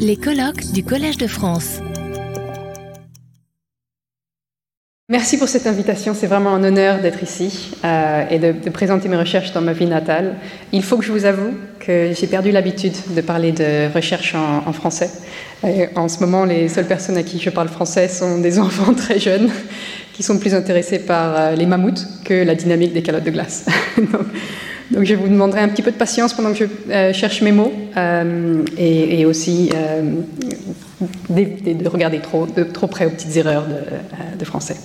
Les colloques du Collège de France. Merci pour cette invitation. C'est vraiment un honneur d'être ici euh, et de, présenter mes recherches dans ma vie natale. Il faut que je vous avoue que j'ai perdu l'habitude de parler de recherche en, français. en ce moment, les seules personnes à qui je parle français sont des enfants très jeunes qui sont plus intéressés par euh, les mammouths que la dynamique des calottes de glace. je vous demanderai un petit peu de patience pendant que je euh, cherche mes mots euh, et, aussi euh, de, regarder trop, près aux petites erreurs de, français.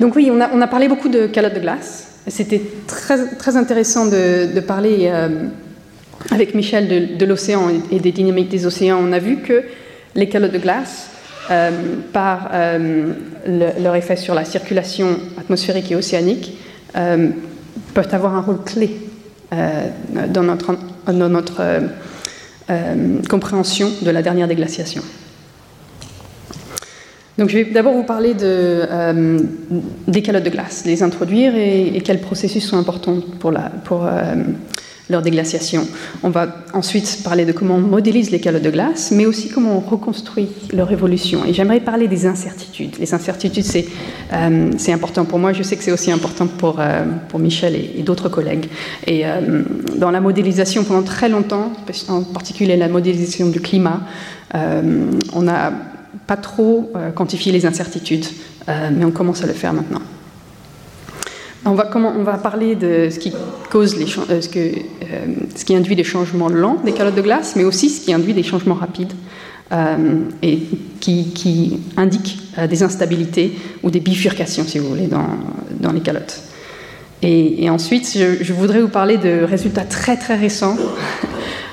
donc oui, on a, parlé beaucoup de calottes de glace. C'était très, intéressant de, parler avec Michel de, l'océan et des dynamiques des océans. On a vu que les calottes de glace, par leur effet sur la circulation atmosphérique et océanique, peuvent avoir un rôle clé euh, dans notre, euh, euh, compréhension de la dernière déglaciation. Donc, je vais d'abord vous parler de, des calottes de glace, les introduire et, et, quels processus sont importants pour, la, pour leur déglaciation. On va ensuite parler de comment on modélise les calottes de glace, mais aussi comment on reconstruit leur évolution. Et j'aimerais parler des incertitudes. Les incertitudes, c'est euh, important pour moi. Je sais que c'est aussi important pour, euh, pour Michel et, d'autres collègues. Et euh, dans la modélisation, pendant très longtemps, en particulier la modélisation du climat, on n'a pas trop quantifié les incertitudes, mais on commence à le faire maintenant. On va, parler de ce qui, cause les, euh, euh, ce qui induit des changements lents des calottes de glace, mais aussi ce qui induit des changements rapides euh, et qui, qui indiquent des instabilités ou des bifurcations, si vous voulez, dans, dans les calottes. Et, ensuite, je, voudrais vous parler de résultats très très récents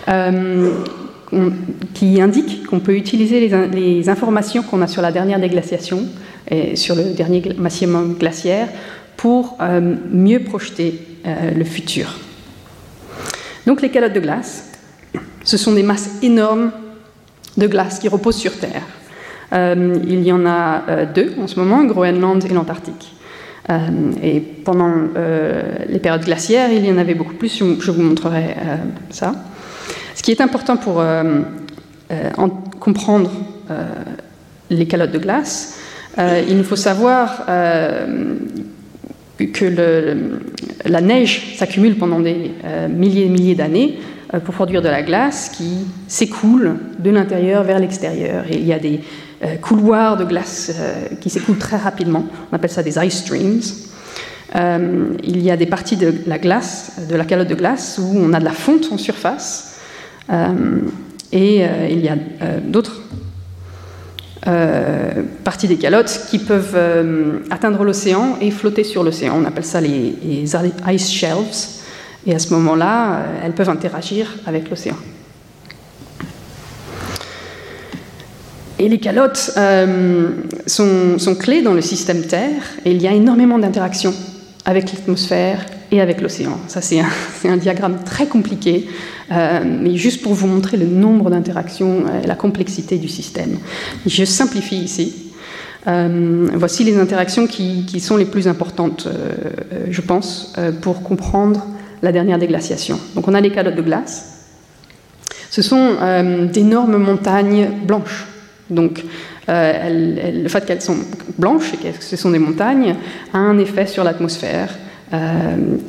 qui indiquent qu'on peut utiliser les, les informations qu'on a sur la dernière déglaciation et sur le dernier maximum glaciaire pour euh, mieux projeter euh, le futur. Donc les calottes de glace, ce sont des masses énormes de glace qui reposent sur Terre. Euh, il y en a deux en ce moment, Groenland et l'Antarctique. et pendant les périodes glaciaires, il y en avait beaucoup plus, je, vous montrerai ça. Ce qui est important pour comprendre les calottes de glace, il nous faut savoir que la neige s'accumule pendant des euh, milliers et milliers d'années euh, pour produire de la glace qui s'écoule de l'intérieur vers l'extérieur. Il y a des euh, couloirs de glace qui s'écoulent très rapidement. On appelle ça des ice streams. il y a des parties de la glace, de la calotte de glace, où on a de la fonte en surface. et il y a d'autres euh, parties des calottes qui peuvent euh, atteindre l'océan et flotter sur l'océan. On appelle ça les, ice shelves. Et à ce moment-là, euh, elles peuvent interagir avec l'océan. Et les calottes sont, sont, clés dans le système Terre et il y a énormément d'interactions avec l'atmosphère et avec l'océan. Ça, c'est un, diagramme très compliqué euh, mais juste pour vous montrer le nombre d'interactions et euh, la complexité du système. Je simplifie ici. Euh, voici les interactions qui, sont les plus importantes, je pense, pour comprendre la dernière déglaciation. Donc on a les calottes de glace. Ce sont d'énormes montagnes blanches. Donc le fait qu'elles sont blanches et que ce sont des montagnes a un effet sur l'atmosphère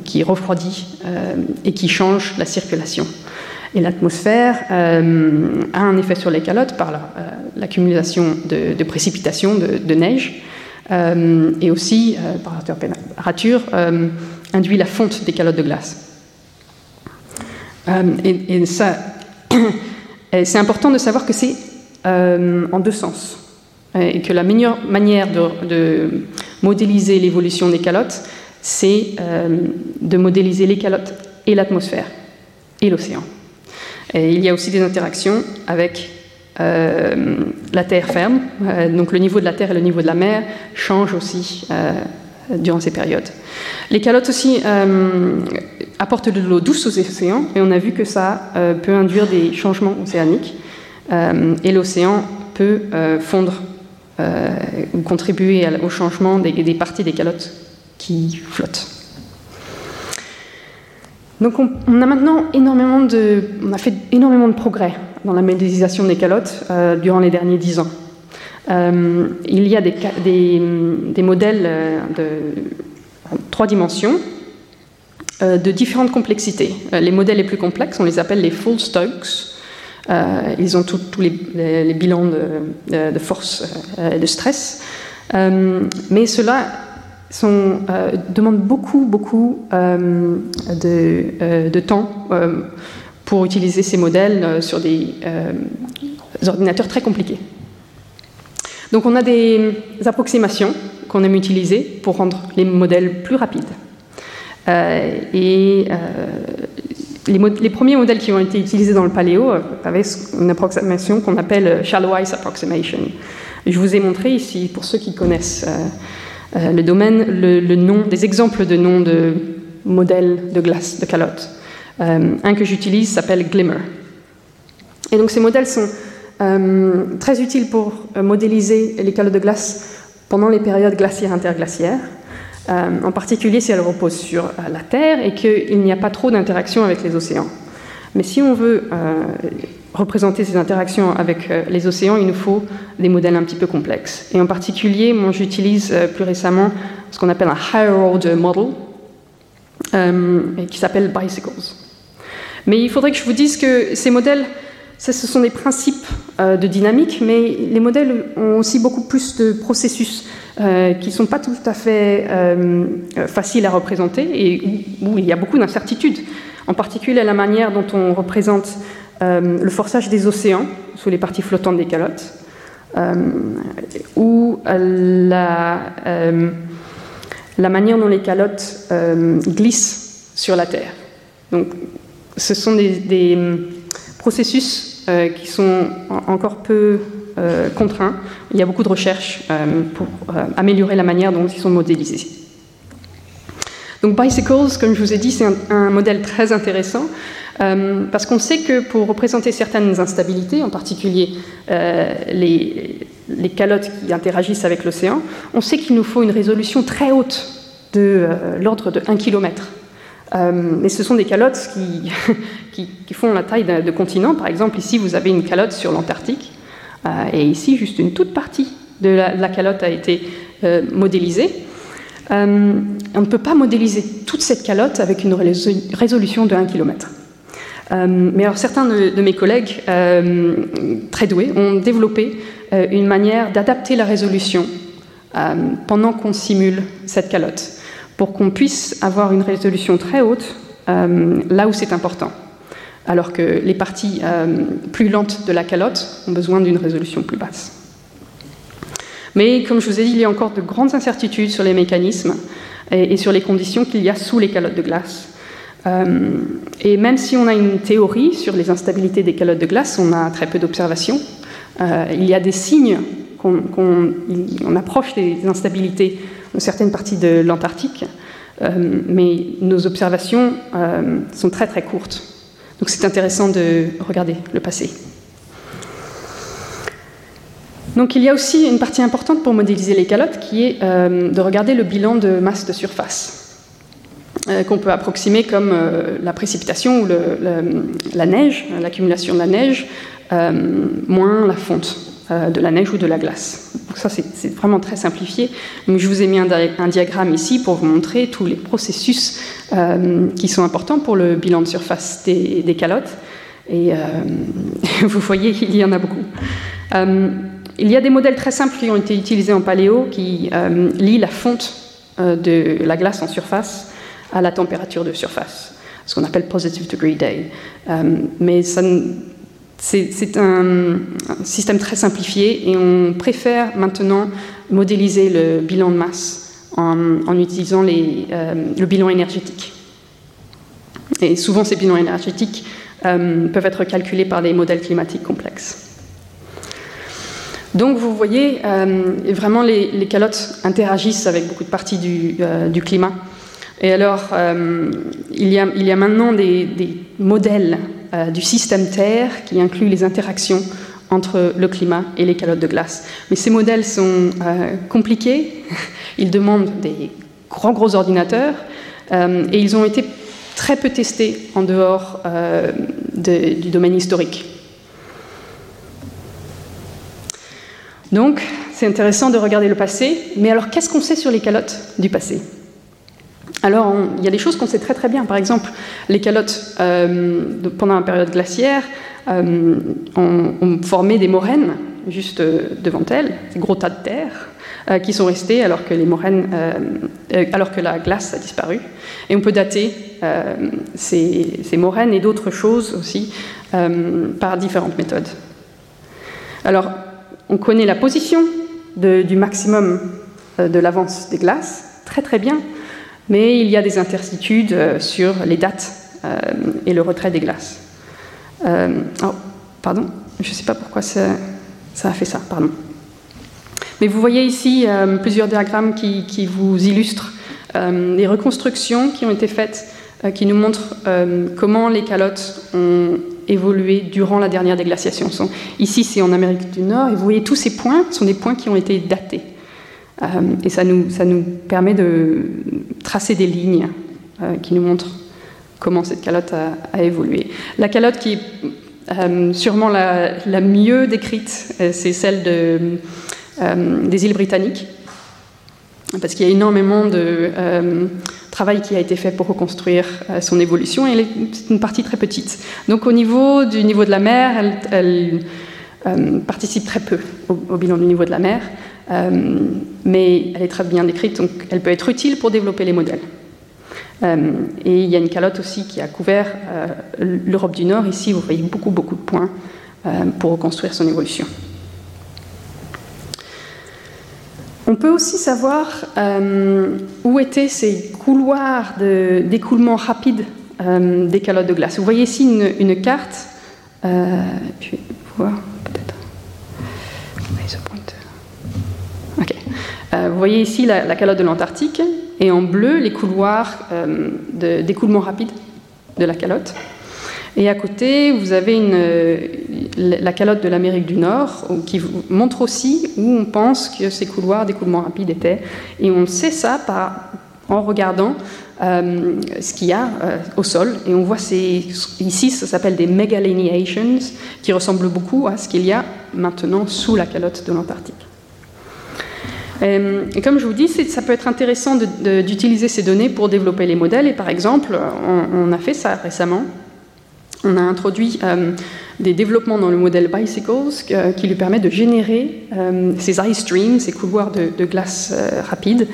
qui refroidit euh, et qui change la circulation. Et l'atmosphère euh, a un effet sur les calottes par l'accumulation de, précipitations, de, neige, et aussi par la température induit la fonte des calottes de glace. et, ça, c'est important de savoir que c'est en deux sens et que la meilleure manière de modéliser l'évolution des calottes, c'est euh, de modéliser les calottes et l'atmosphère et l'océan. il y a aussi des interactions avec euh, la terre ferme, euh, donc le niveau de la terre et le niveau de la mer changent aussi durant ces périodes. Les calottes aussi apportent de l'eau douce aux océans et on a vu que ça peut induire des changements océaniques et l'océan peut fondre ou contribuer au changement des parties des calottes qui flottent. Donc on, a maintenant énormément de, on a fait énormément de progrès dans la modélisation des calottes euh, durant les derniers dix ans. Euh, il y a des, modèles euh, de trois dimensions de différentes complexités. les modèles les plus complexes, on les appelle les full Stokes. ils ont tous les, bilans de, de force et de stress. mais cela sont, euh, demandent beaucoup, beaucoup euh, de, euh, de, temps pour utiliser ces modèles sur des ordinateurs très compliqués. Donc on a des approximations qu'on aime utiliser pour rendre les modèles plus rapides. et les, les, premiers modèles qui ont été utilisés dans le paléo avaient une approximation qu'on appelle shallow ice approximation. Je vous ai montré ici, pour ceux qui connaissent euh, le domaine, le, nom, des exemples de noms de modèles de glace, de calottes. Euh, un que j'utilise s'appelle Glimmer. Et donc ces modèles sont euh, très utiles pour modéliser les calottes de glace pendant les périodes glaciaires interglaciaires, en particulier si elles reposent sur la Terre et qu'il n'y a pas trop d'interaction avec les océans. Mais si on veut représenter ces interactions avec euh, les océans, il nous faut des modèles un petit peu complexes. Et en particulier, moi j'utilise euh, plus récemment ce qu'on appelle un higher order model, euh, qui s'appelle bicycles. Mais il faudrait que je vous dise que ces modèles, ce sont des principes de dynamique, mais les modèles ont aussi beaucoup plus de processus qui ne sont pas tout à fait faciles à représenter et où il y a beaucoup d'incertitudes. En particulier la manière dont on représente le forçage des océans sous les parties flottantes des calottes, euh, ou la, euh, la, manière dont les calottes glissent sur la Terre. Donc, ce sont des, processus qui sont encore peu contraints. Il y a beaucoup de recherches pour améliorer la manière dont ils sont modélisés. Donc Bicycles, comme je vous ai dit, c'est un, modèle très intéressant euh, parce qu'on sait que pour représenter certaines instabilités, en particulier euh, les, calottes qui interagissent avec l'océan, on sait qu'il nous faut une résolution très haute de euh, l'ordre de 1 km. et ce sont des calottes qui, font la taille de, de continents. Par exemple, ici, vous avez une calotte sur l'Antarctique, et ici, juste une toute partie de la, calotte a été modélisée. on ne peut pas modéliser toute cette calotte avec une résolution de 1 km. Euh, mais alors certains de, mes collègues euh, très doués ont développé euh, une manière d'adapter la résolution pendant qu'on simule cette calotte, pour qu'on puisse avoir une résolution très haute là où c'est important, alors que les parties plus lentes de la calotte ont besoin d'une résolution plus basse. Mais comme je vous ai dit, il y a encore de grandes incertitudes sur les mécanismes et sur les conditions qu'il y a sous les calottes de glace. Euh, et même si on a une théorie sur les instabilités des calottes de glace, on a très peu d'observations. Euh, il y a des signes qu'on approche des instabilités de certaines parties de l'Antarctique, euh, mais nos observations sont très très courtes. Donc c'est intéressant de regarder le passé. Donc il y a aussi une partie importante pour modéliser les calottes qui est de regarder le bilan de masse de surface. Euh, qu'on peut approximer comme euh, la précipitation ou la neige, l'accumulation de la neige, euh, moins la fonte de la neige ou de la glace. Donc ça, c'est vraiment très simplifié. Donc, je vous ai mis un, diagramme ici pour vous montrer tous les processus qui sont importants pour le bilan de surface des, calottes. Et vous voyez, il y en a beaucoup. il y a des modèles très simples qui ont été utilisés en paléo qui lient la fonte de la glace en surface à la température de surface, ce qu'on appelle positive degree day. Euh, mais c'est un, système très simplifié et on préfère maintenant modéliser le bilan de masse en, utilisant les, euh, le bilan énergétique. Et souvent, ces bilans énergétiques euh, peuvent être calculés par des modèles climatiques complexes. Donc vous voyez, vraiment les, calottes interagissent avec beaucoup de parties du climat. Et alors, euh, il, y a, maintenant des, modèles euh, du système Terre qui incluent les interactions entre le climat et les calottes de glace. Mais ces modèles sont euh, compliqués, ils demandent des grands gros ordinateurs, et ils ont été très peu testé en dehors du domaine historique. Donc, c'est intéressant de regarder le passé, mais alors qu'est-ce qu'on sait sur les calottes du passé? Alors, il y a des choses qu'on sait très très bien. Par exemple, les calottes, euh, pendant la période glaciaire, euh, ont, formé des moraines juste euh, devant elles, des gros tas de terre, qui sont restés alors que, les moraines, alors que la glace a disparu. Et on peut dater ces, ces, moraines et d'autres choses aussi par différentes méthodes. Alors, on connaît la position du maximum de l'avance des glaces très très bien mais il y a des incertitudes euh, sur les dates euh, et le retrait des glaces. Euh, oh, pardon, je ne sais pas pourquoi ça, a fait ça, pardon. Mais vous voyez ici plusieurs diagrammes qui, vous illustrent les reconstructions qui ont été faites, qui nous montrent comment les calottes ont évolué durant la dernière déglaciation. Ici, c'est en Amérique du Nord, et vous voyez tous ces points sont des points qui ont été datés. Et ça nous permet de tracer des lignes euh, qui nous montrent comment cette calotte a, évolué. La calotte qui est euh, sûrement la, mieux décrite, c'est celle de, des îles britanniques, parce qu'il y a énormément de travail qui a été fait pour reconstruire son évolution, et c'est une partie très petite. Donc au niveau du niveau de la mer, elle, participe très peu au, bilan du niveau de la mer. Euh, mais elle est très bien décrite, donc elle peut être utile pour développer les modèles. Euh, et il y a une calotte aussi qui a couvert euh, l'Europe du Nord. Ici, vous voyez beaucoup, beaucoup de points pour reconstruire son évolution. On peut aussi savoir où étaient ces couloirs d'écoulement rapide des calottes de glace. Vous voyez ici une, une carte. je vais voir peut-être. Euh, vous voyez ici la, calotte de l'Antarctique et en bleu les couloirs euh, d'écoulement rapide de la calotte. Et à côté, vous avez la calotte de l'Amérique du Nord qui vous montre aussi où on pense que ces couloirs d'écoulement rapide étaient. Et on sait ça en regardant euh, ce qu'il y a au sol. Et on voit ici, ça s'appelle des megalineations, qui ressemblent beaucoup à ce qu'il y a maintenant sous la calotte de l'Antarctique. Euh, et comme je vous dis, ça peut être intéressant d'utiliser ces données pour développer les modèles. Et par exemple, on, a fait ça récemment. On a introduit euh, des développements dans le modèle Bicycles qui lui permettent de générer euh, ces ice streams, ces couloirs de, glace rapides.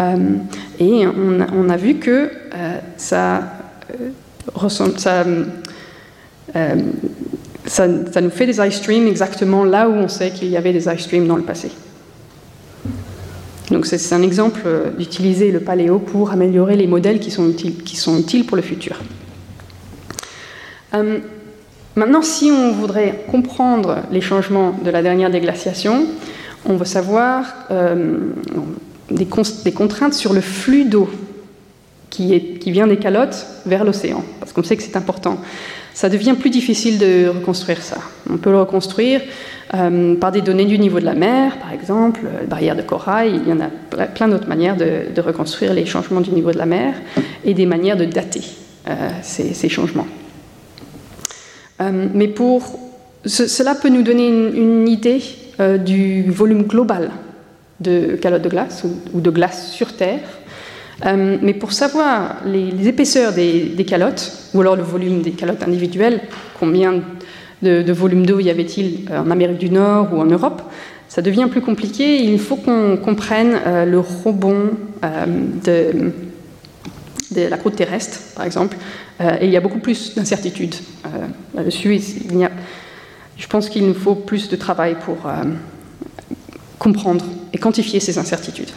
et on, a vu que ça nous fait des ice streams exactement là où on sait qu'il y avait des ice streams dans le passé. Donc c'est un exemple euh, d'utiliser le paléo pour améliorer les modèles qui sont utiles, pour le futur. Euh, maintenant, si on voudrait comprendre les changements de la dernière déglaciation, on veut savoir euh, des, contraintes sur le flux d'eau qui, vient des calottes vers l'océan, parce qu'on sait que c'est important. Ça devient plus difficile de reconstruire ça. On peut le reconstruire euh, par des données du niveau de la mer, par exemple, euh, barrière de corail. Il y en a plein d'autres manières de, reconstruire les changements du niveau de la mer et des manières de dater euh, ces, changements. mais pour cela peut nous donner une, idée du volume global de calottes de glace ou, de glace sur Terre. Mais pour savoir les, épaisseurs des, calottes, ou alors le volume des calottes individuelles, combien de, volume d'eau y avait-il euh, en Amérique du Nord ou en Europe, ça devient plus compliqué. Il faut qu'on comprenne euh, le rebond euh, de, de, la croûte terrestre, par exemple. et il y a beaucoup plus d'incertitudes là-dessus. je pense qu'il nous faut plus de travail pour comprendre et quantifier ces incertitudes.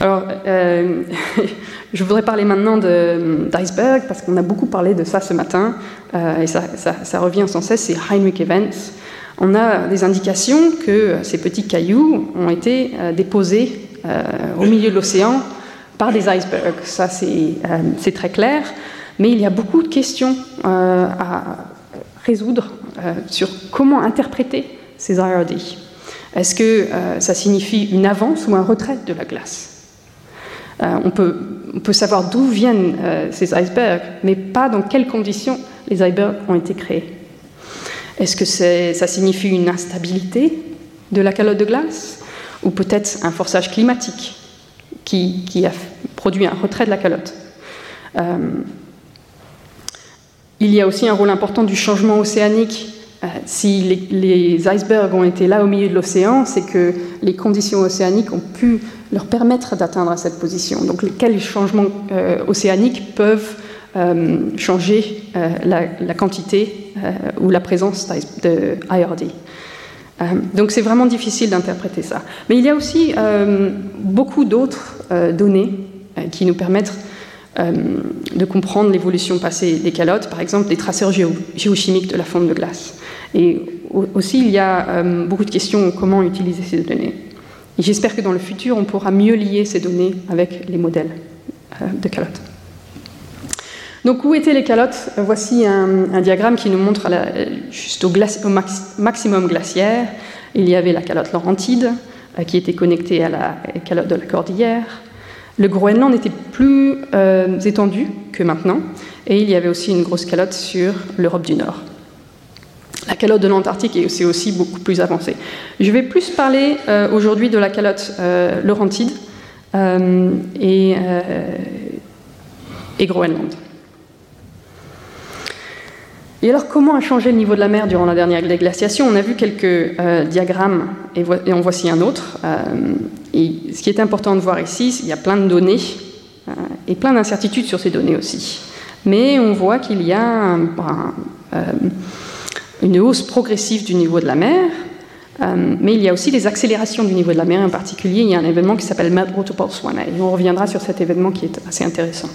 Alors, euh, je voudrais parler maintenant d'iceberg, parce qu'on a beaucoup parlé de ça ce matin, euh, et ça, revient sans cesse, c'est Heinrich Events. On a des indications que ces petits cailloux ont été euh, déposés au milieu de l'océan par des icebergs. Ça, c'est très clair, mais il y a beaucoup de questions à résoudre sur comment interpréter ces IRD. Est-ce que ça signifie une avance ou un retrait de la glace? On, peut, on, peut, savoir d'où viennent ces icebergs, mais pas dans quelles conditions les icebergs ont été créés. Est-ce que ça signifie une instabilité de la calotte de glace ou peut-être un forçage climatique qui, qui, a produit un retrait de la calotte? Il y a aussi un rôle important du changement océanique. Euh, si les, icebergs ont été là au milieu de l'océan, c'est que les conditions océaniques ont pu leur permettre d'atteindre cette position. Donc, quels changements euh, océaniques peuvent euh, changer la, quantité ou la présence de IRD donc c'est vraiment difficile d'interpréter ça. Mais il y a aussi beaucoup d'autres données qui nous permettent euh, de comprendre l'évolution passée des calottes, par exemple les traceurs géochimiques de la fonte de glace. Et aussi, il y a euh, beaucoup de questions comment utiliser ces données. J'espère que dans le futur, on pourra mieux lier ces données avec les modèles euh, de calottes. Donc, où étaient les calottes? Voici un, diagramme qui nous montre juste au, maximum glaciaire, il y avait la calotte Laurentide, qui était connectée à la calotte de la Cordillère. Le Groenland était plus euh, étendu que maintenant, et il y avait aussi une grosse calotte sur l'Europe du Nord. La calotte de l'Antarctique est aussi beaucoup plus avancée. Je vais plus parler euh, aujourd'hui de la calotte euh, Laurentide et, et Groenland. Et alors, comment a changé le niveau de la mer durant la dernière glaciation? On a vu quelques diagrammes, et, et, en voici un autre. Et ce qui est important de voir ici, il y a plein de données euh, et plein d'incertitudes sur ces données aussi. Mais on voit qu'il y a euh, une hausse progressive du niveau de la mer, euh, mais il y a aussi des accélérations du niveau de la mer. En particulier, il y a un événement qui s'appelle Mad One, et on reviendra sur cet événement qui est assez intéressant.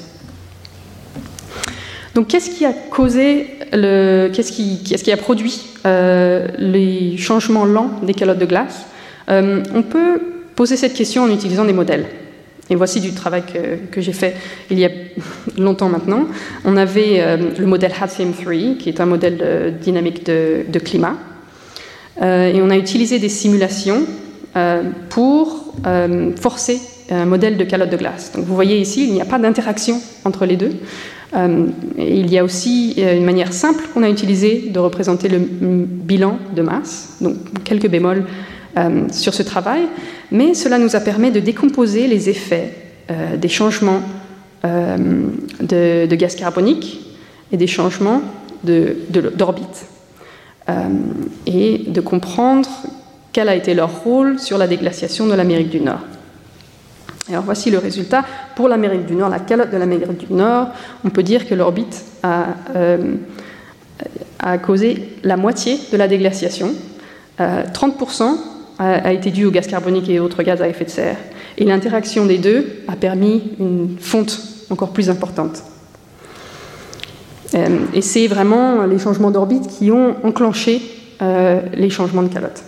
Donc, qu'est-ce qui a causé, qu'est-ce qui, qui, a produit les changements lents des calottes de glace? On peut poser cette question en utilisant des modèles. Et voici du travail que, j'ai fait il y a longtemps maintenant. On avait euh, le modèle HATSIM3, qui est un modèle dynamique de, climat. Euh, et on a utilisé des simulations euh, pour forcer un modèle de calotte de glace. Donc vous voyez ici, il n'y a pas d'interaction entre les deux. Il y a aussi une manière simple qu'on a utilisée de représenter le bilan de masse, donc quelques bémols sur ce travail mais cela nous a permis de décomposer les effets euh, des changements euh, de, gaz carbonique et des changements d'orbite, euh, et de comprendre quel a été leur rôle sur la déglaciation de l'Amérique du Nord. Alors voici le résultat. Pour l'Amérique du Nord, la calotte de l'Amérique du Nord, on peut dire que l'orbite a, causé la moitié de la déglaciation. 30% a, été dû au gaz carbonique et autres gaz à effet de serre. Et l'interaction des deux a permis une fonte encore plus importante. Euh, et c'est vraiment les changements d'orbite qui ont enclenché euh, les changements de calotte.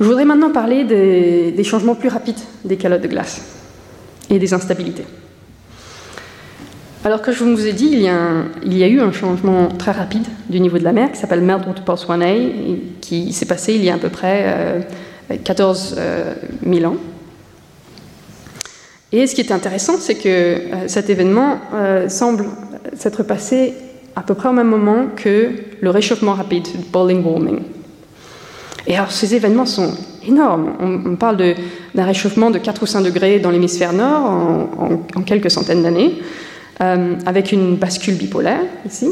Je voudrais maintenant parler des, changements plus rapides des calottes de glace et des instabilités. Alors que je vous ai dit, il y, a eu un changement très rapide du niveau de la mer qui s'appelle Meltwater Pulse 1A, qui s'est passé il y a à peu près 14 euh, 000 euh, ans. Et ce qui est intéressant, c'est que euh, cet événement semble s'être passé à peu près au même moment que le réchauffement rapide, le boiling warming. Et alors ces événements sont énormes. On, parle d'un réchauffement de 4 ou 5 degrés dans l'hémisphère nord en quelques centaines d'années. Euh, avec une bascule bipolaire ici,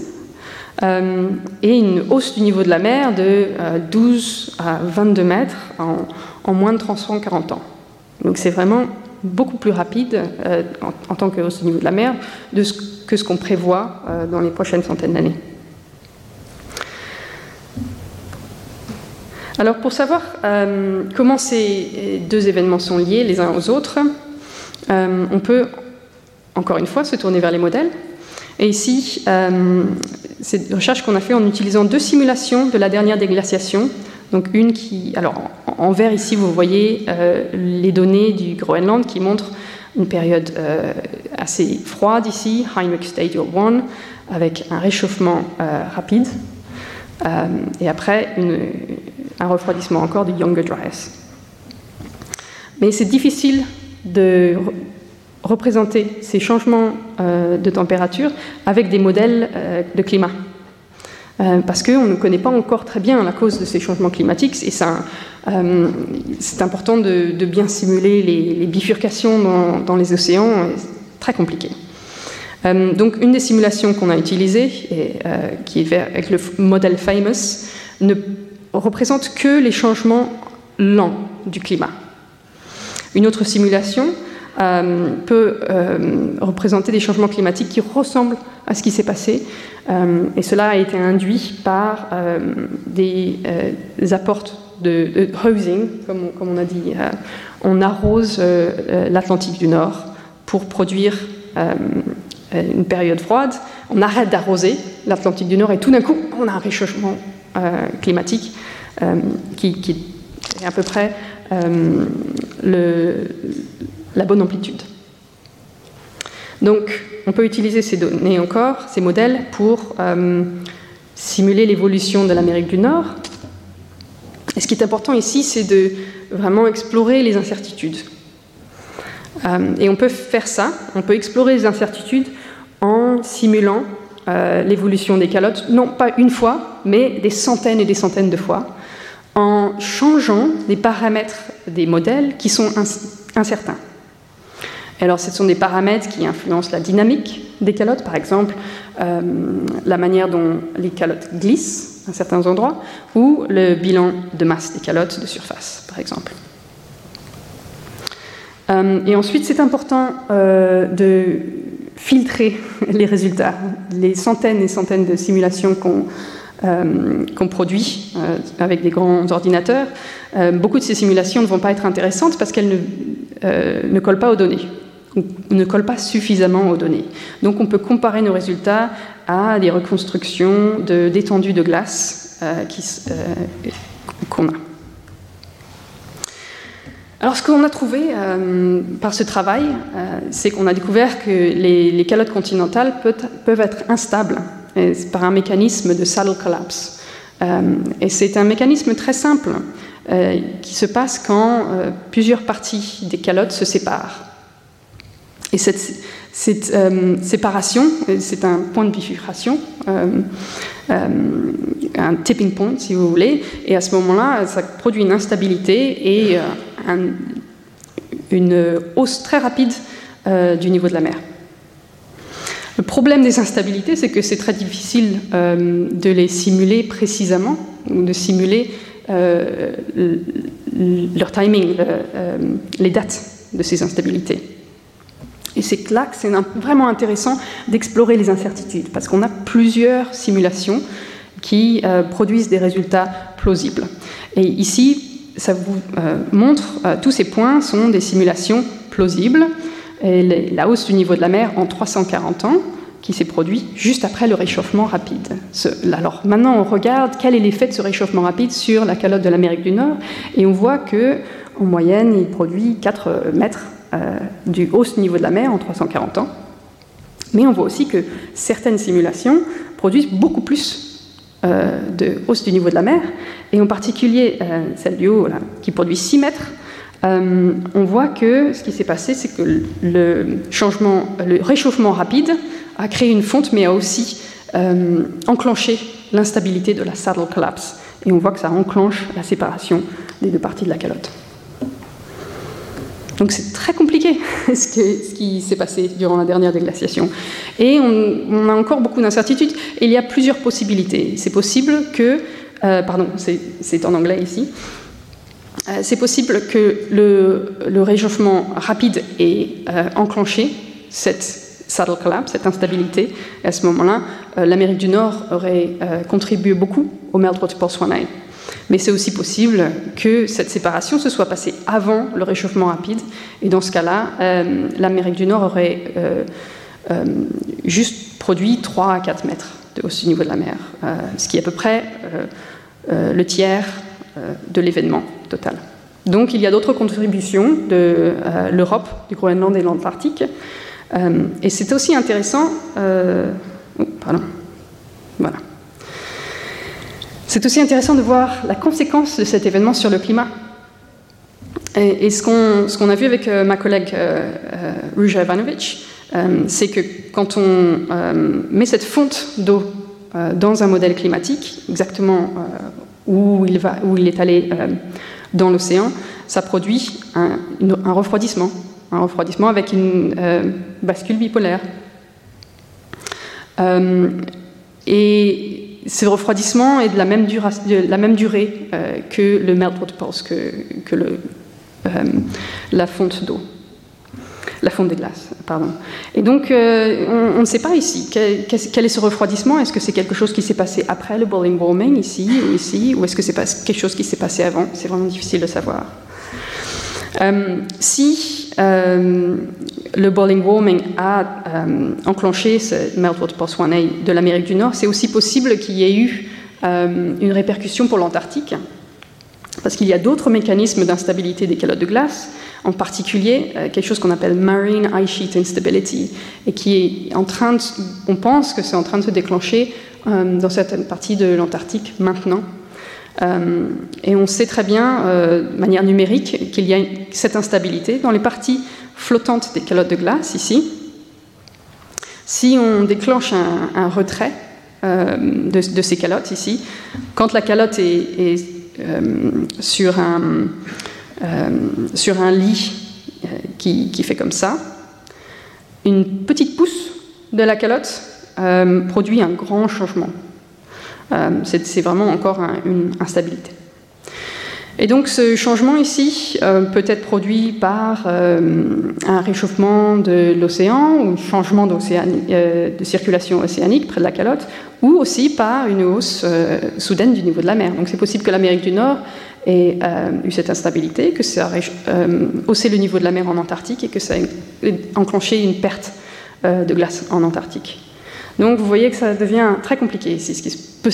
euh, et une hausse du niveau de la mer de 12 euh, à 22 mètres en, moins de 340 ans. Donc c'est vraiment beaucoup plus rapide en, tant que hausse du niveau de la mer de que ce qu'on prévoit dans les prochaines centaines d'années. Alors pour savoir comment ces deux événements sont liés les uns aux autres, on peut encore une fois, se tourner vers les modèles. Et ici, euh, c'est une recherche qu'on a fait en utilisant deux simulations de la dernière déglaciation. Donc une qui, alors en, vert ici, vous voyez euh, les données du Groenland qui montrent une période euh, assez froide ici, Heinrich Stadium 1, avec un réchauffement rapide, et après un refroidissement encore du Younger Dryas. Mais c'est difficile de représenter ces changements de température avec des modèles de climat. parce qu'on ne connaît pas encore très bien la cause de ces changements climatiques et c'est important de, bien simuler les, bifurcations dans, les océans, très compliqué. Euh, donc une des simulations qu'on a utilisées, euh, qui est avec le modèle FAMOUS, ne représente que les changements lents du climat. Une autre simulation euh, peut représenter des changements climatiques qui ressemblent à ce qui s'est passé, et cela a été induit par des, apports de, housing, comme, on a dit. on arrose l'Atlantique du Nord pour produire euh, une période froide, on arrête d'arroser l'Atlantique du Nord et tout d'un coup, on a un réchauffement euh, climatique euh, qui, est à peu près la bonne amplitude. Donc, on peut utiliser ces données encore, ces modèles, pour simuler l'évolution de l'Amérique du Nord. Et ce qui est important ici, c'est de vraiment explorer les incertitudes. et on peut faire ça, on peut explorer les incertitudes en simulant euh, l'évolution des calottes, non pas une fois, mais des centaines et des centaines de fois, en changeant les paramètres des modèles qui sont incertains. Alors, ce sont des paramètres qui influencent la dynamique des calottes, par exemple euh, la manière dont les calottes glissent à certains endroits, ou le bilan de masse des calottes de surface, par exemple. Euh, ensuite, c'est important de filtrer les résultats. Les centaines et centaines de simulations qu'on euh, produit euh, avec des grands ordinateurs, euh, beaucoup de ces simulations ne vont pas être intéressantes parce qu'elles ne, collent pas aux données, ne collent pas suffisamment aux données. Donc on peut comparer nos résultats à des reconstructions d'étendues de, de, glace qu'on a. Alors, ce qu'on a trouvé euh, par ce travail, euh, c'est qu'on a découvert que les, calottes continentales peuvent, être instables par un mécanisme de saddle collapse. Euh, et c'est un mécanisme très simple qui se passe quand plusieurs parties des calottes se séparent. Et cette, cette séparation, c'est un point de bifurcation, un tipping point si vous voulez, et à ce moment-là, ça produit une instabilité et une hausse très rapide euh, du niveau de la mer. Le problème des instabilités, c'est que c'est très difficile euh, de les simuler précisément ou de simuler euh, leur timing, les dates de ces instabilités. Et c'est là que c'est vraiment intéressant d'explorer les incertitudes, parce qu'on a plusieurs simulations qui produisent des résultats plausibles. Et ici, ça vous euh, montre, euh, tous ces points sont des simulations plausibles. La hausse du niveau de la mer en 340 ans, qui s'est produit juste après le réchauffement rapide. alors maintenant, on regarde quel est l'effet de ce réchauffement rapide sur la calotte de l'Amérique du Nord, et on voit que en moyenne, il produit 4 mètres euh, du hausse niveau de la mer en 340 ans. Mais on voit aussi que certaines simulations produisent beaucoup plus euh, de hausse du niveau de la mer, et en particulier euh, celle du haut, qui produit 6 mètres, on voit que ce qui s'est passé, c'est que le réchauffement rapide a créé une fonte, mais a aussi enclenché l'instabilité de la saddle collapse. Et on voit que ça enclenche la séparation des deux parties de la calotte. Donc c'est très compliqué ce, qui s'est passé durant la dernière déglaciation. Et on, a encore beaucoup d'incertitudes. il y a plusieurs possibilités. C'est possible que, euh, pardon, c'est en anglais ici. Euh, c'est possible que le, réchauffement rapide ait euh, enclenché cette saddle collapse, cette instabilité. Et à ce moment-là, l'Amérique du Nord aurait contribué beaucoup au meltwater pulse 1 mais c'est aussi possible que cette séparation se soit passée avant le réchauffement rapide. Et dans ce cas-là, euh, l'Amérique du Nord aurait euh, euh, juste produit 3 à 4 mètres de hausse du niveau de la mer, ce qui est à peu près le tiers de l'événement total. Donc il y a d'autres contributions de l'Europe, du Groenland et de l'Antarctique. et c'est aussi intéressant. Oh, pardon. C'est aussi intéressant de voir la conséquence de cet événement sur le climat. Et, ce qu'on a vu avec ma collègue Ruja Ivanovic, c'est que quand on met cette fonte d'eau dans un modèle climatique, exactement où il, va, où il est allé dans l'océan, ça produit un, un, refroidissement, un refroidissement avec une bascule bipolaire. et ce refroidissement est de la même, durée euh, que le meltwater pulse, que, euh, la fonte d'eau, la fonte des glaces. Et donc, euh, on, ne sait pas ici quel, quel est ce refroidissement. Est-ce que c'est quelque chose qui s'est passé après le boiling warming, ici ou ici, ou est-ce que c'est quelque chose qui s'est passé avant? C'est vraiment difficile de savoir. Si le boiling warming a euh, enclenché ce meltwater pulse 1A de l'Amérique du Nord, c'est aussi possible qu'il y ait eu euh, une répercussion pour l'Antarctique, parce qu'il y a d'autres mécanismes d'instabilité des calottes de glace, en particulier euh, quelque chose qu'on appelle marine ice sheet instability, et qui est en train on pense que c'est en train de se déclencher dans certaines parties de l'Antarctique maintenant. Et on sait très bien, de manière numérique, qu'il y a cette instabilité dans les parties flottante des calottes de glace ici. Si on déclenche un, retrait euh, de, ces calottes ici, quand la calotte est, euh, sur, un, euh, sur un lit qui, qui, fait comme ça, une petite pousse de la calotte produit un grand changement. C'est vraiment encore une instabilité. Et donc ce changement ici euh, peut être produit par euh, un réchauffement de l'océan ou un changement euh, de circulation océanique près de la calotte, ou aussi par une hausse soudaine du niveau de la mer. Donc c'est possible que l'Amérique du Nord ait eu cette instabilité, que ça a haussé le niveau de la mer en Antarctique et que ça a enclenché une perte de glace en Antarctique. Donc vous voyez que ça devient très compliqué ici, ce qui peut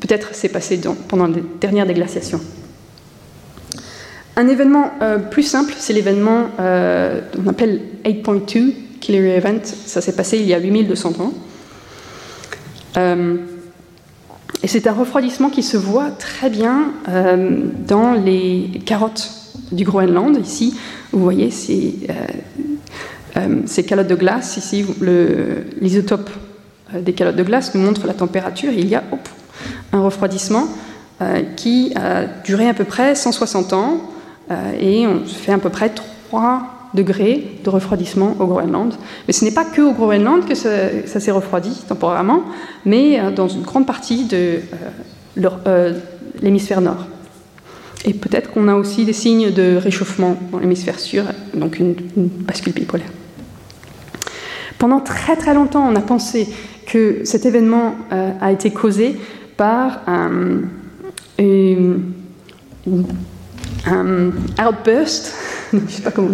peut-être s'est passé pendant les dernières déglaciations. Un événement euh, plus simple, c'est l'événement euh, qu'on appelle 8.2 Killer Event. Ça s'est passé il y a 8200 ans. Euh, et c'est un refroidissement qui se voit très bien dans les carottes du Groenland. Ici, vous voyez ces calottes de glace. Ici, l'isotope des calottes de glace nous montre la température. il y a un refroidissement qui a duré à peu près 160 ans euh, et on fait à peu près 3 degrés de refroidissement au Groenland. Mais ce n'est pas que au Groenland que ça, s'est refroidi temporairement, mais euh, dans une grande partie de euh, l'hémisphère nord. Et peut-être qu'on a aussi des signes de réchauffement dans l'hémisphère sud, donc une, bascule bipolaire. Pendant très très longtemps, on a pensé que cet événement a été causé par une, un outburst, sais pas comment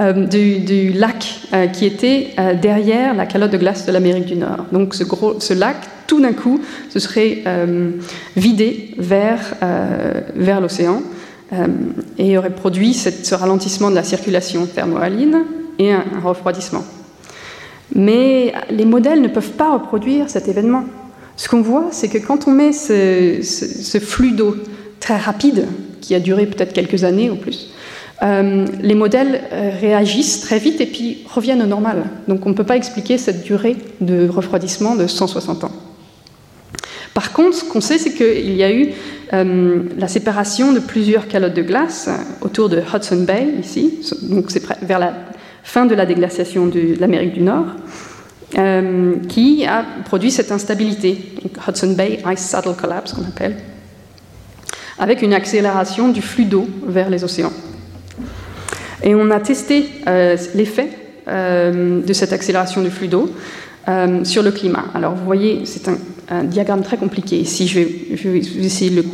euh, du, lac euh, qui était euh, derrière la calotte de glace de l'Amérique du Nord. Donc ce, gros, ce lac, tout d'un coup, se serait vidé vers, vers l'océan et aurait produit ce ralentissement de la circulation thermohaline et un, refroidissement. Mais les modèles ne peuvent pas reproduire cet événement. Ce qu'on voit, c'est que quand on met ce, flux d'eau très rapide, qui a duré peut-être quelques années ou plus, euh, les modèles euh, réagissent très vite et puis reviennent au normal. Donc on ne peut pas expliquer cette durée de refroidissement de 160 ans. Par contre, ce qu'on sait, c'est qu'il y a eu euh, la séparation de plusieurs calottes de glace autour de Hudson Bay, ici, donc vers la fin de la déglaciation de l'Amérique du Nord, qui a produit cette instabilité, Hudson Bay Ice Saddle Collapse qu'on appelle avec une accélération du flux d'eau vers les océans. Et on a testé euh, l'effet euh, de cette accélération du flux d'eau euh, sur le climat. Alors vous voyez, c'est un, diagramme très compliqué. Ici, je vais, essayer de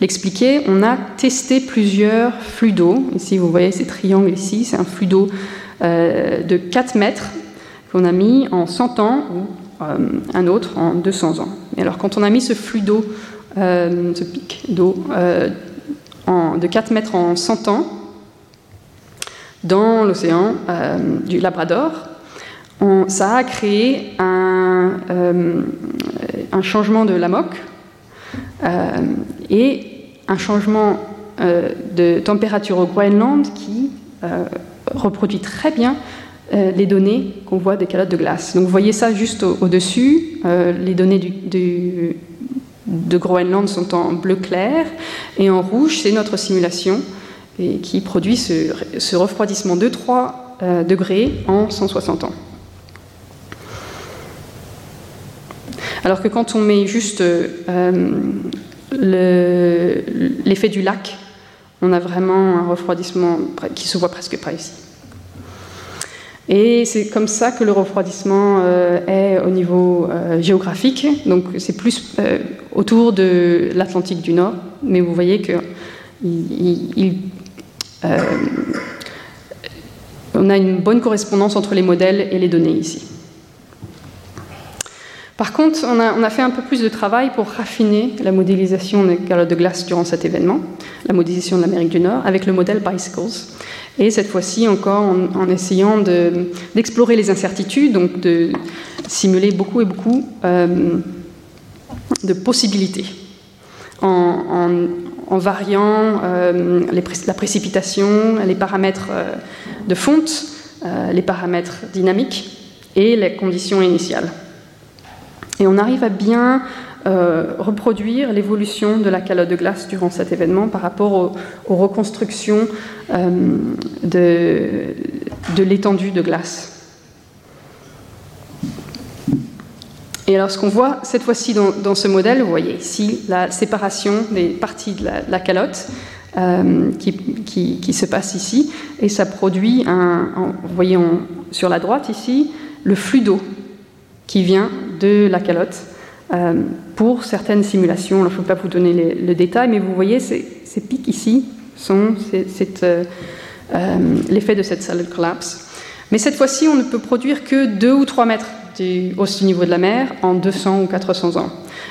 l'expliquer. on a testé plusieurs flux d'eau. Ici, vous voyez ces triangles ici, c'est un flux d'eau de 4 mètres qu'on a mis en 100 ans ou un autre en 200 ans. Et alors quand on a mis ce flux d'eau euh, ce pic d'eau euh, de 4 mètres en 100 ans dans l'océan euh, du Labrador. ça a créé un, un changement de l'amok et un changement de température au Groenland qui reproduit très bien les données qu'on voit des calottes de glace. Donc vous voyez ça juste au-dessus. les données de Groenland sont en bleu clair et en rouge, c'est notre simulation et qui produit ce, refroidissement de 3 euh, degrés en 160 ans. Alors que quand on met juste euh, l'effet du lac, on a vraiment un refroidissement qui se voit presque pas ici. Et c'est comme ça que le refroidissement euh, est au niveau géographique. Donc c'est plus autour de l'Atlantique du Nord, mais vous voyez que euh, on a une bonne correspondance entre les modèles et les données ici. Par contre, on a, fait un peu plus de travail pour raffiner la modélisation des calottes de glace durant cet événement, la modélisation de l'Amérique du Nord, avec le modèle Bicycles. Et cette fois-ci encore en, essayant d'explorer les incertitudes, donc de simuler beaucoup et beaucoup euh, de possibilités en, variant euh, la précipitation, les paramètres euh, de fonte, les paramètres dynamiques et les conditions initiales. Et on arrive à bien reproduire l'évolution de la calotte de glace durant cet événement par rapport aux, reconstructions de l'étendue de glace. Et alors, ce qu'on voit cette fois-ci dans, ce modèle, vous voyez ici la séparation des parties de la, calotte euh, qui, se passe ici, et ça produit un. vous voyez sur la droite ici le flux d'eau qui vient de la calotte euh, pour certaines simulations. je ne peux pas vous donner le détail, mais vous voyez ces, pics ici sont euh, l'effet de cette solid collapse. Mais cette fois-ci, on ne peut produire que 2 ou 3 mètres au niveau de la mer en 200 ou 400 ans.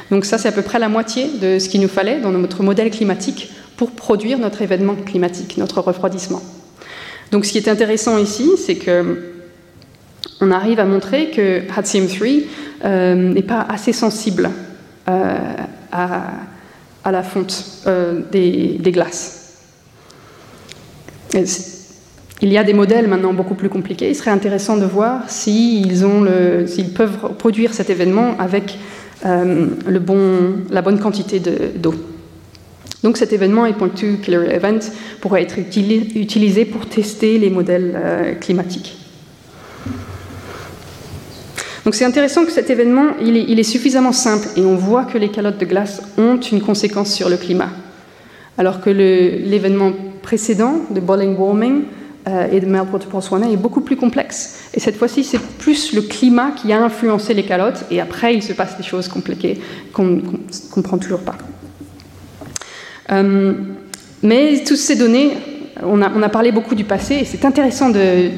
Donc ça, c'est à peu près la moitié de ce qu'il nous fallait dans notre modèle climatique pour produire notre événement climatique, notre refroidissement. Donc ce qui est intéressant ici, c'est que on arrive à montrer que HATSIM3 euh, n'est pas assez sensible euh, à, la fonte euh, des, glaces. Il y a des modèles maintenant beaucoup plus compliqués. Il serait intéressant de voir s'ils peuvent produire cet événement avec la bonne quantité d'eau. Donc cet événement, 8.2 Killer Event, pourrait être utilisé pour tester les modèles climatiques. Donc c'est intéressant que cet événement, il est, suffisamment simple et on voit que les calottes de glace ont une conséquence sur le climat. Alors que l'événement précédent, de boiling warming, euh, et de Meltwater est beaucoup plus complexe. Et cette fois-ci, c'est plus le climat qui a influencé les calottes, et après, il se passe des choses compliquées qu'on ne comprend toujours pas. Euh, mais toutes ces données, on a, parlé beaucoup du passé, et c'est intéressant de,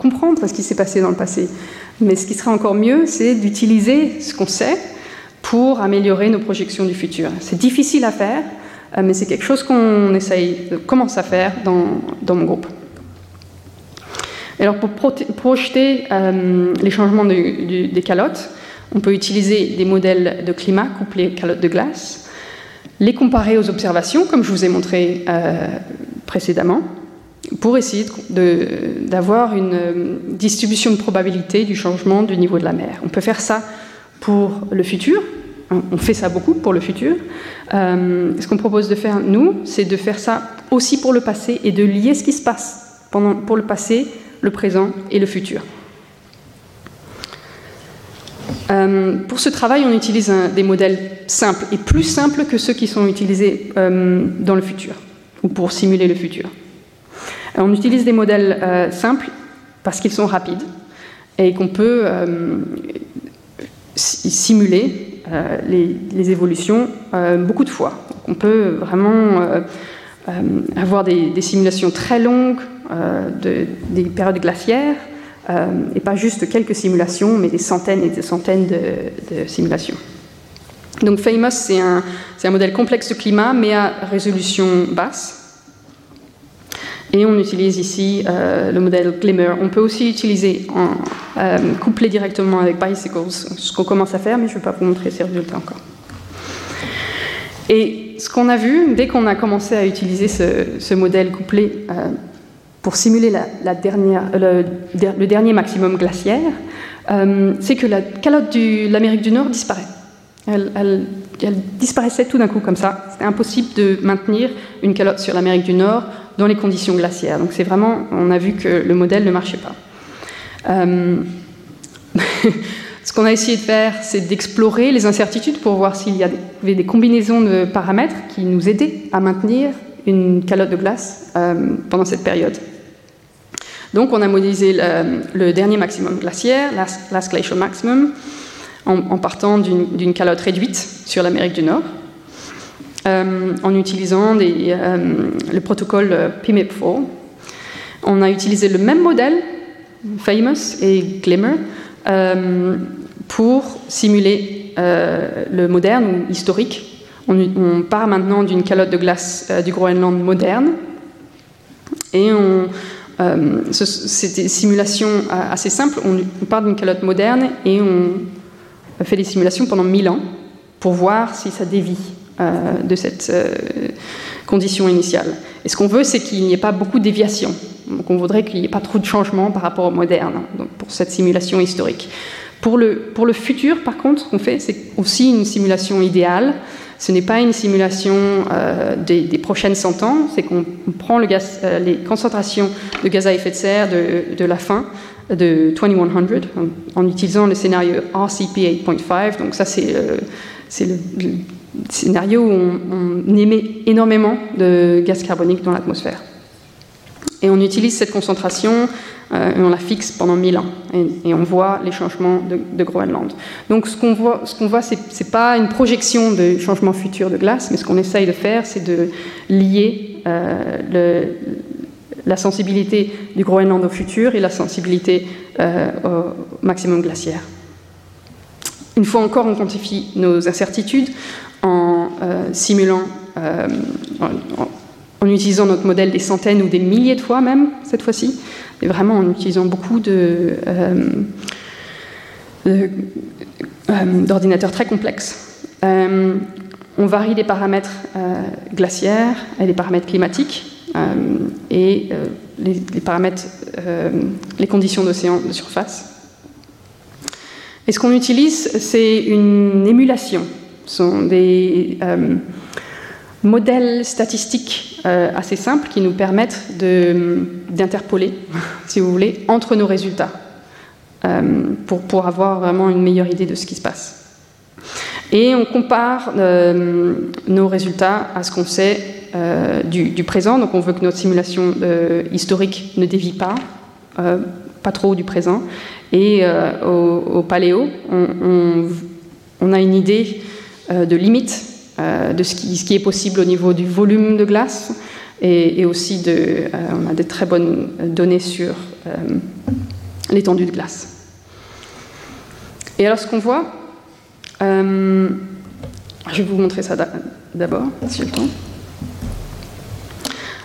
comprendre ce qui s'est passé dans le passé. Mais ce qui serait encore mieux, c'est d'utiliser ce qu'on sait pour améliorer nos projections du futur. C'est difficile à faire, euh, mais c'est quelque chose qu'on essaye de commencer à faire dans, mon groupe. Alors pour projeter euh, les changements des calottes, on peut utiliser des modèles de climat couplés calottes de glace, les comparer aux observations, comme je vous ai montré euh, précédemment, pour essayer d'avoir une distribution de probabilité du changement du niveau de la mer. On peut faire ça pour le futur, on fait ça beaucoup pour le futur. Euh, ce qu'on propose de faire, nous, c'est de faire ça aussi pour le passé et de lier ce qui se passe pour le passé, le présent et le futur. Euh, pour ce travail, on utilise des modèles simples et plus simples que ceux qui sont utilisés euh, dans le futur ou pour simuler le futur. On utilise des modèles simples parce qu'ils sont rapides et qu'on peut simuler euh, les, évolutions euh, beaucoup de fois. on peut vraiment euh, avoir des, simulations très longues des périodes glaciaires, et pas juste quelques simulations, mais des centaines et des centaines de, simulations. Donc Famous, c'est un, un, modèle complexe de climat, mais à résolution basse. Et on utilise ici le modèle Glimmer. On peut aussi utiliser en, euh, couplé directement avec Bicycles, ce qu'on commence à faire, mais je ne vais pas vous montrer ces résultats encore. Et ce qu'on a vu, dès qu'on a commencé à utiliser ce, modèle couplé euh, pour simuler le, dernier maximum glaciaire, euh, c'est que la calotte de l'Amérique du Nord disparaît. Elle, disparaissait tout d'un coup comme ça. C'était impossible de maintenir une calotte sur l'Amérique du Nord dans les conditions glaciaires. Donc c'est vraiment, on a vu que le modèle ne marchait pas. Euh, ce qu'on a essayé de faire, c'est d'explorer les incertitudes pour voir s'il y avait des combinaisons de paramètres qui nous aidaient à maintenir une calotte de glace euh, pendant cette période. Donc on a modélisé le, dernier maximum glaciaire, last, glacial maximum, en, partant d'une calotte réduite sur l'Amérique du Nord, euh, en utilisant euh, le protocole PIMIP4. On a utilisé le même modèle, Famous et Glimmer, euh, pour simuler le moderne ou historique. On, part maintenant d'une calotte de glace du Groenland moderne et on, c'était une simulation assez simple. On part d'une calotte moderne et on fait des simulations pendant 1000 ans pour voir si ça dévie euh, de cette euh, condition initiale. Et ce qu'on veut, c'est qu'il n'y ait pas beaucoup de déviations. Donc on voudrait qu'il n'y ait pas trop de changements par rapport au moderne, donc pour cette simulation historique. Pour le, pour le futur, par contre, ce qu'on fait, c'est aussi une simulation idéale. Ce n'est pas une simulation euh, des, prochaines 100 ans, c'est qu'on prend le gaz, les concentrations de gaz à effet de serre de, de la fin de 2100 en, utilisant le scénario RCP 8.5. Donc ça, c'est le, scénario où on, émet énormément de gaz carbonique dans l'atmosphère. Et on utilise cette concentration euh, et on la fixe pendant 1000 ans. Et, on voit les changements de, Groenland. Donc ce qu'on voit, ce qu'on pas une projection de changement futur de glace, mais ce qu'on essaye de faire, c'est de lier euh, la sensibilité du Groenland au futur et la sensibilité euh, au maximum glaciaire. Une fois encore, on quantifie nos incertitudes en euh, simulant, euh, en, utilisant notre modèle des centaines ou des milliers de fois même, cette fois-ci, et vraiment en utilisant beaucoup de, d'ordinateurs très complexes. on varie les paramètres glaciaires et les paramètres climatiques euh, et euh, les, paramètres, euh, les conditions d'océan de surface. Et ce qu'on utilise, c'est une émulation. Sont des modèles statistiques assez simples qui nous permettent d'interpoler, si vous voulez, entre nos résultats pour, pour avoir vraiment une meilleure idée de ce qui se passe. Et on compare nos résultats à ce qu'on sait euh, du, présent. Donc on veut que notre simulation euh, historique ne dévie pas, euh, pas trop du présent. Et au, paléo, on, a une idée de limite de ce qui, est possible au niveau du volume de glace. Et, aussi, de, on a des très bonnes données sur l'étendue de glace. Et alors ce qu'on voit, je vais vous montrer ça d'abord, si le temps.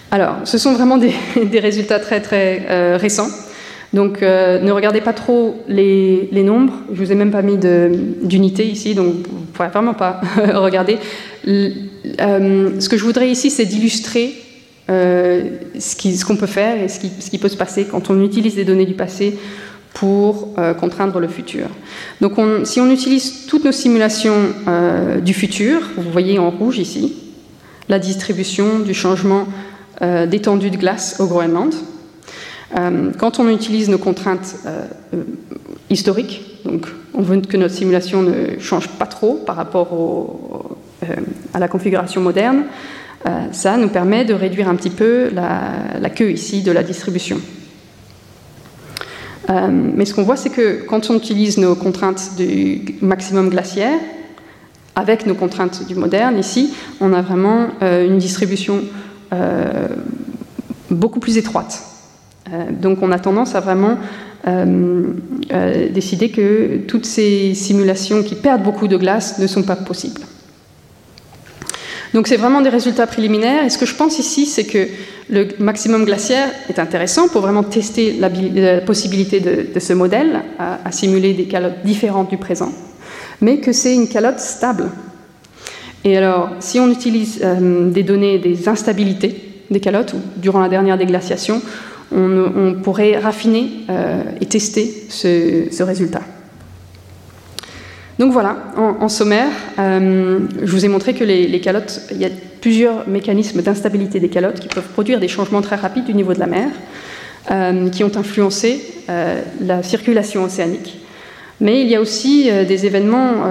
Alors, ce sont vraiment des, résultats très très euh, récents. Donc, euh, ne regardez pas trop les, nombres. Je vous ai même pas mis d'unité ici, donc vous ne pourrez vraiment pas regarder. Euh, ce que je voudrais ici, c'est d'illustrer ce qu'on peut faire et ce qui, peut se passer quand on utilise des données du passé pour contraindre le futur. Donc, si on utilise toutes nos simulations du futur, vous voyez en rouge ici, la distribution du changement euh, d'étendue de glace au Groenland. Euh, quand on utilise nos contraintes euh, historiques, donc on veut que notre simulation ne change pas trop par rapport à la configuration moderne, ça nous permet de réduire un petit peu la, queue ici de la distribution. mais ce qu'on voit, c'est que quand on utilise nos contraintes du maximum glaciaire, avec nos contraintes du moderne, ici, on a vraiment une distribution euh, beaucoup plus étroite. Euh, donc on a tendance à vraiment euh, décider que toutes ces simulations qui perdent beaucoup de glace ne sont pas possibles. Donc c'est vraiment des résultats préliminaires. Et ce que je pense ici, c'est que le maximum glaciaire est intéressant pour vraiment tester la, possibilité de, ce modèle à, simuler des calottes différentes du présent, mais que c'est une calotte stable Et alors, si on utilise des données des instabilités des calottes, ou durant la dernière déglaciation, on, pourrait raffiner et tester ce résultat. Donc voilà, en, sommaire, euh, je vous ai montré que les, calottes, il y a plusieurs mécanismes d'instabilité des calottes qui peuvent produire des changements très rapides du niveau de la mer, euh, qui ont influencé euh, la circulation océanique. Mais il y a aussi des événements,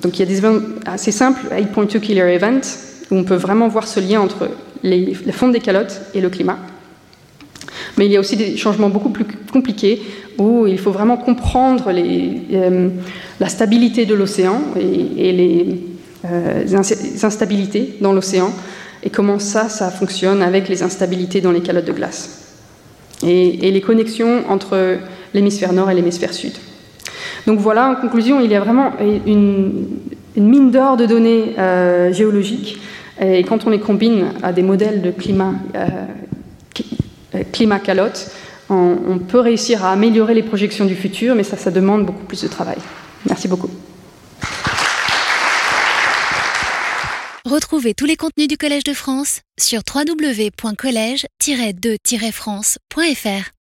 donc il y a des événements assez simples, 8.2 killer event, où on peut vraiment voir ce lien entre la fonte des calottes et le climat. Mais il y a aussi des changements beaucoup plus compliqués où il faut vraiment comprendre les, la stabilité de l'océan et, les euh, instabilités dans l'océan et comment ça, ça fonctionne avec les instabilités dans les calottes de glace et, les connexions entre l'hémisphère nord et l'hémisphère sud. Donc voilà, en conclusion, il y a vraiment une, mine d'or de données euh, géologiques et quand on les combine à des modèles de climat, euh, climat calotte, on, on peut réussir à améliorer les projections du futur, mais ça, ça demande beaucoup plus de travail. Merci beaucoup. Retrouvez tous les contenus du Collège de France sur www.colège-2-france.fr.